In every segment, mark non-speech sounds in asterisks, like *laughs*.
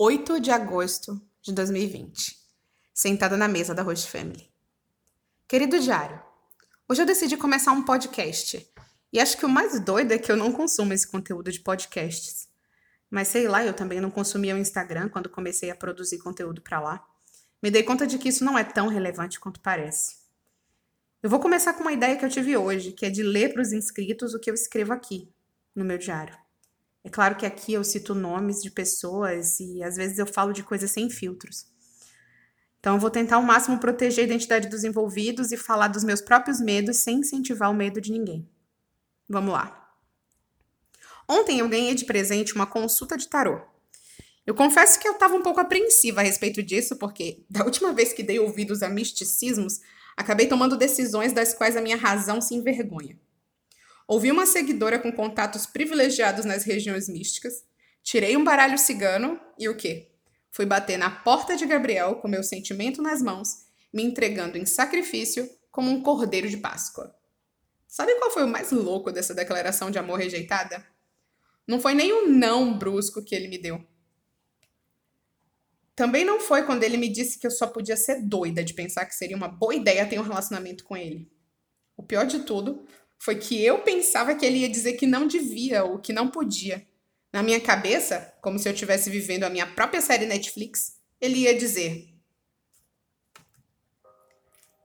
8 de agosto de 2020, sentada na mesa da Host Family. Querido diário, hoje eu decidi começar um podcast. E acho que o mais doido é que eu não consumo esse conteúdo de podcasts. Mas sei lá, eu também não consumia o Instagram quando comecei a produzir conteúdo para lá. Me dei conta de que isso não é tão relevante quanto parece. Eu vou começar com uma ideia que eu tive hoje, que é de ler para os inscritos o que eu escrevo aqui, no meu diário. É claro que aqui eu cito nomes de pessoas e às vezes eu falo de coisas sem filtros. Então eu vou tentar ao máximo proteger a identidade dos envolvidos e falar dos meus próprios medos sem incentivar o medo de ninguém. Vamos lá. Ontem eu ganhei de presente uma consulta de tarô. Eu confesso que eu estava um pouco apreensiva a respeito disso, porque da última vez que dei ouvidos a misticismos, acabei tomando decisões das quais a minha razão se envergonha. Ouvi uma seguidora com contatos privilegiados nas regiões místicas, tirei um baralho cigano e o quê? Fui bater na porta de Gabriel com meu sentimento nas mãos, me entregando em sacrifício como um cordeiro de Páscoa. Sabe qual foi o mais louco dessa declaração de amor rejeitada? Não foi nem o não brusco que ele me deu. Também não foi quando ele me disse que eu só podia ser doida de pensar que seria uma boa ideia ter um relacionamento com ele. O pior de tudo foi que eu pensava que ele ia dizer que não devia ou que não podia. Na minha cabeça, como se eu estivesse vivendo a minha própria série Netflix, ele ia dizer: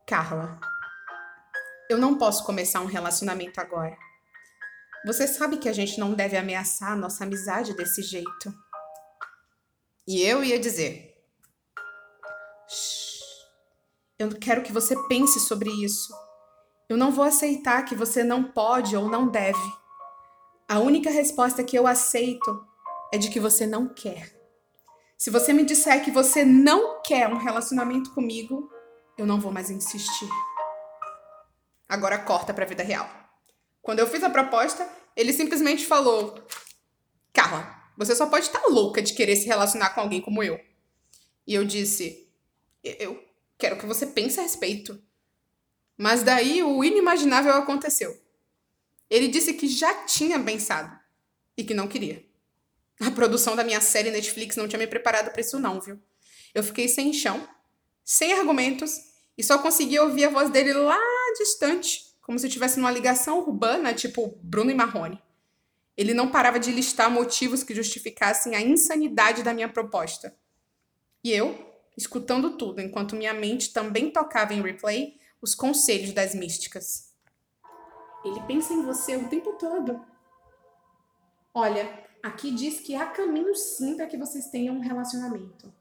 Carla, eu não posso começar um relacionamento agora. Você sabe que a gente não deve ameaçar a nossa amizade desse jeito. E eu ia dizer: eu quero que você pense sobre isso. Eu não vou aceitar que você não pode ou não deve. A única resposta que eu aceito é de que você não quer. Se você me disser que você não quer um relacionamento comigo, eu não vou mais insistir. Agora corta para a vida real. Quando eu fiz a proposta, ele simplesmente falou: Carla, você só pode estar louca de querer se relacionar com alguém como eu. E eu disse: Eu quero que você pense a respeito. Mas daí o inimaginável aconteceu. Ele disse que já tinha pensado e que não queria. A produção da minha série Netflix não tinha me preparado para isso não, viu? Eu fiquei sem chão, sem argumentos e só conseguia ouvir a voz dele lá distante, como se estivesse numa ligação urbana, tipo Bruno e Marrone. Ele não parava de listar motivos que justificassem a insanidade da minha proposta. E eu, escutando tudo, enquanto minha mente também tocava em replay, os conselhos das místicas. Ele pensa em você o tempo todo. Olha, aqui diz que há caminho sim para que vocês tenham um relacionamento.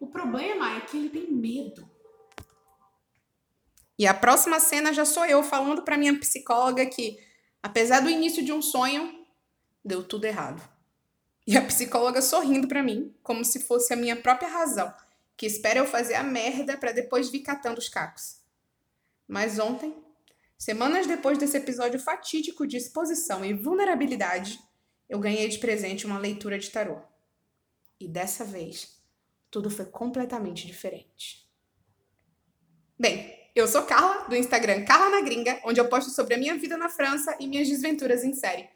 O problema é que ele tem medo. E a próxima cena já sou eu falando para minha psicóloga que, apesar do início de um sonho, deu tudo errado. E a psicóloga sorrindo para mim, como se fosse a minha própria razão, que espera eu fazer a merda para depois vir catando os cacos. Mas ontem, semanas depois desse episódio fatídico de exposição e vulnerabilidade, eu ganhei de presente uma leitura de tarô. E dessa vez, tudo foi completamente diferente. Bem, eu sou Carla, do Instagram Carla na Gringa, onde eu posto sobre a minha vida na França e minhas desventuras em série.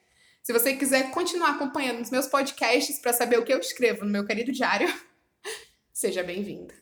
Se você quiser continuar acompanhando os meus podcasts para saber o que eu escrevo no meu querido diário, *laughs* seja bem-vinda.